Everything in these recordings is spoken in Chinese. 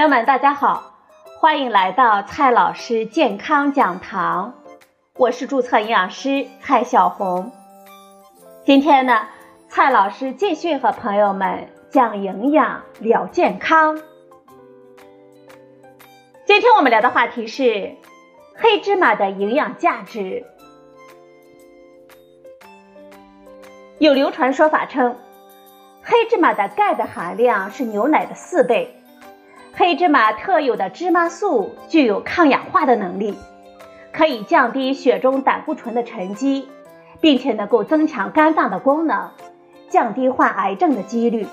朋友们，大家好，欢迎来到蔡老师健康讲堂，我是注册营养师蔡小红。今天呢，蔡老师继续和朋友们讲营养聊健康。今天我们聊的话题是黑芝麻的营养价值。有流传说法称，黑芝麻的钙的含量是牛奶的四倍。黑芝麻特有的芝麻素具有抗氧化的能力，可以降低血中胆固醇的沉积，并且能够增强肝脏的功能，降低患癌症的几率。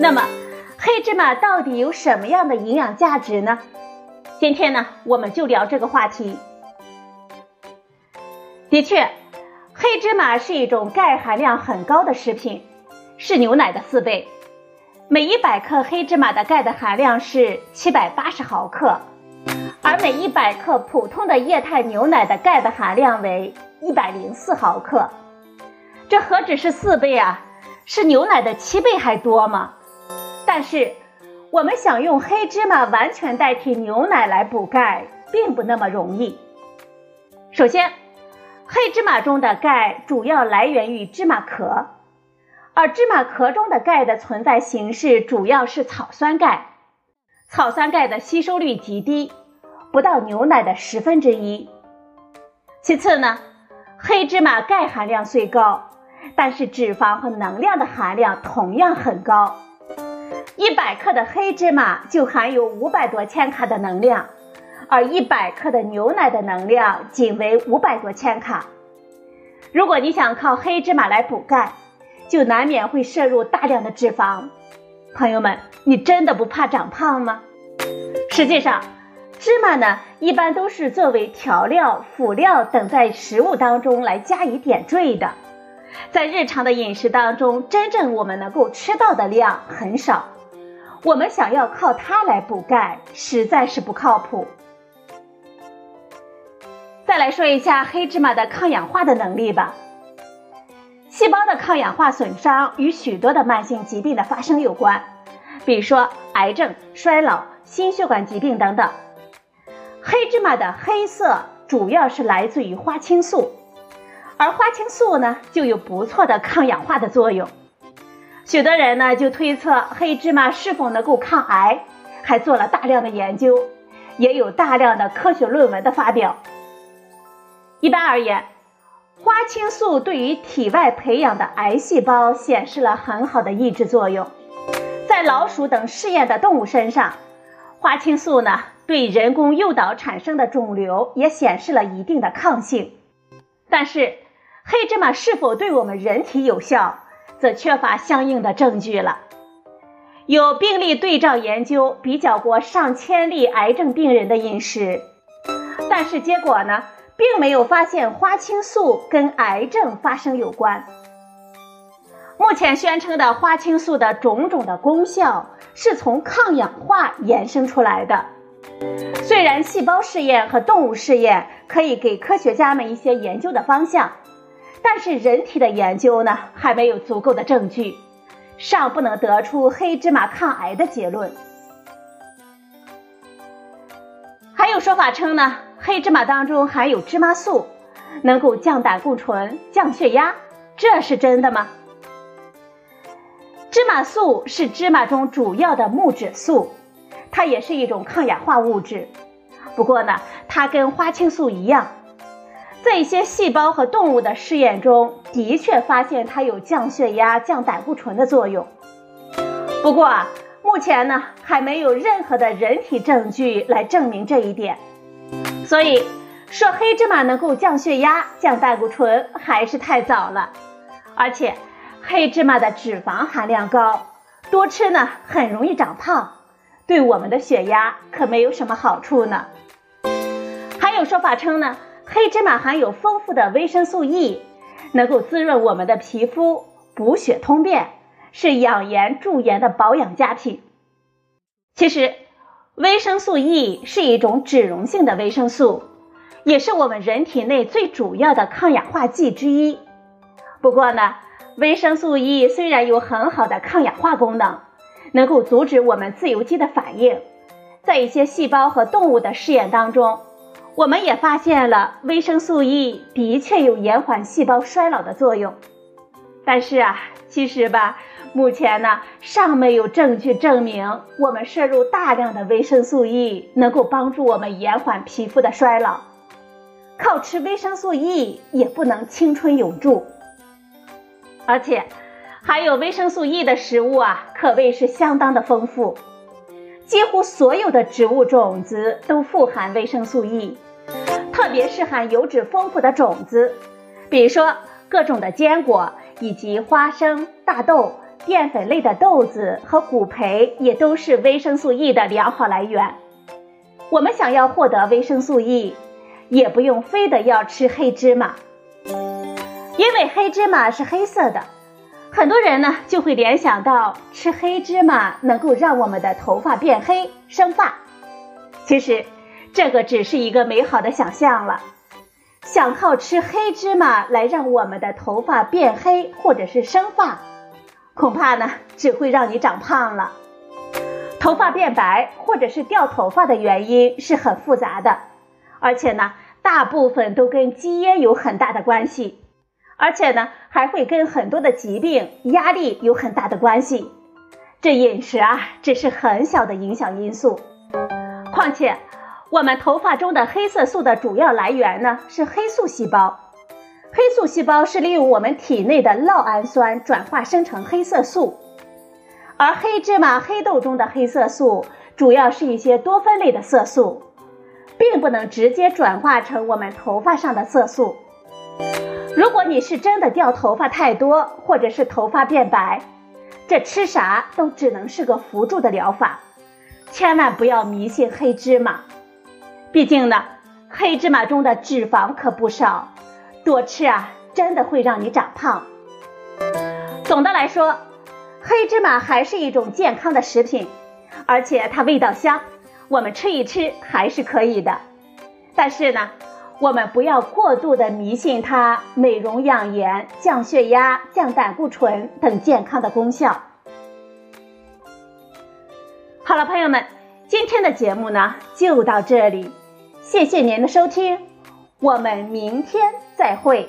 那么，黑芝麻到底有什么样的营养价值呢？今天呢，我们就聊这个话题。的确，黑芝麻是一种钙含量很高的食品，是牛奶的四倍。每一百克黑芝麻的钙的含量是七百八十毫克，而每一百克普通的液态牛奶的钙的含量为一百零四毫克。这何止是四倍啊，是牛奶的七倍还多吗？但是，我们想用黑芝麻完全代替牛奶来补钙，并不那么容易。首先，黑芝麻中的钙主要来源于芝麻壳。而芝麻壳中的钙的存在形式主要是草酸钙，草酸钙的吸收率极低，不到牛奶的十分之一。其次呢，黑芝麻钙含量虽高，但是脂肪和能量的含量同样很高。一百克的黑芝麻就含有五百多千卡的能量，而一百克的牛奶的能量仅为五百多千卡。如果你想靠黑芝麻来补钙，就难免会摄入大量的脂肪，朋友们，你真的不怕长胖吗？实际上，芝麻呢一般都是作为调料、辅料等在食物当中来加以点缀的，在日常的饮食当中，真正我们能够吃到的量很少。我们想要靠它来补钙，实在是不靠谱。再来说一下黑芝麻的抗氧化的能力吧。细胞的抗氧化损伤与许多的慢性疾病的发生有关，比如说癌症、衰老、心血管疾病等等。黑芝麻的黑色主要是来自于花青素，而花青素呢就有不错的抗氧化的作用。许多人呢就推测黑芝麻是否能够抗癌，还做了大量的研究，也有大量的科学论文的发表。一般而言。花青素对于体外培养的癌细胞显示了很好的抑制作用，在老鼠等试验的动物身上，花青素呢对人工诱导产生的肿瘤也显示了一定的抗性。但是，黑芝麻是否对我们人体有效，则缺乏相应的证据了。有病例对照研究比较过上千例癌症病人的饮食，但是结果呢？并没有发现花青素跟癌症发生有关。目前宣称的花青素的种种的功效是从抗氧化延伸出来的。虽然细胞试验和动物试验可以给科学家们一些研究的方向，但是人体的研究呢还没有足够的证据，尚不能得出黑芝麻抗癌的结论。还有说法称呢。黑芝麻当中含有芝麻素，能够降胆固醇、降血压，这是真的吗？芝麻素是芝麻中主要的木质素，它也是一种抗氧化物质。不过呢，它跟花青素一样，在一些细胞和动物的试验中，的确发现它有降血压、降胆固醇的作用。不过啊，目前呢，还没有任何的人体证据来证明这一点。所以说黑芝麻能够降血压、降胆固醇还是太早了，而且黑芝麻的脂肪含量高，多吃呢很容易长胖，对我们的血压可没有什么好处呢。还有说法称呢，黑芝麻含有丰富的维生素 E，能够滋润我们的皮肤，补血通便，是养颜驻颜的保养佳品。其实。维生素 E 是一种脂溶性的维生素，也是我们人体内最主要的抗氧化剂之一。不过呢，维生素 E 虽然有很好的抗氧化功能，能够阻止我们自由基的反应，在一些细胞和动物的试验当中，我们也发现了维生素 E 的确有延缓细胞衰老的作用。但是啊，其实吧，目前呢尚没有证据证明我们摄入大量的维生素 E 能够帮助我们延缓皮肤的衰老。靠吃维生素 E 也不能青春永驻。而且，含有维生素 E 的食物啊，可谓是相当的丰富。几乎所有的植物种子都富含维生素 E，特别是含油脂丰富的种子，比如说各种的坚果，以及花生、大豆、淀粉类的豆子和谷培，也都是维生素 E 的良好来源。我们想要获得维生素 E，也不用非得要吃黑芝麻。因为黑芝麻是黑色的，很多人呢就会联想到吃黑芝麻能够让我们的头发变黑、生发。其实，这个只是一个美好的想象了。想靠吃黑芝麻来让我们的头发变黑或者是生发，恐怕呢只会让你长胖了。头发变白或者是掉头发的原因是很复杂的，而且呢大部分都跟基因有很大的关系。而且呢，还会跟很多的疾病、压力有很大的关系。这饮食啊，只是很小的影响因素。况且，我们头发中的黑色素的主要来源呢是黑素细胞。黑素细胞是利用我们体内的酪氨酸转化生成黑色素，而黑芝麻、黑豆中的黑色素主要是一些多酚类的色素，并不能直接转化成我们头发上的色素。如果你是真的掉头发太多，或者是头发变白，这吃啥都只能是个辅助的疗法，千万不要迷信黑芝麻。毕竟呢，黑芝麻中的脂肪可不少，多吃啊，真的会让你长胖。总的来说，黑芝麻还是一种健康的食品，而且它味道香，我们吃一吃还是可以的。但是呢。我们不要过度的迷信它美容养颜、降血压、降胆固醇等健康的功效。好了，朋友们，今天的节目呢就到这里，谢谢您的收听，我们明天再会。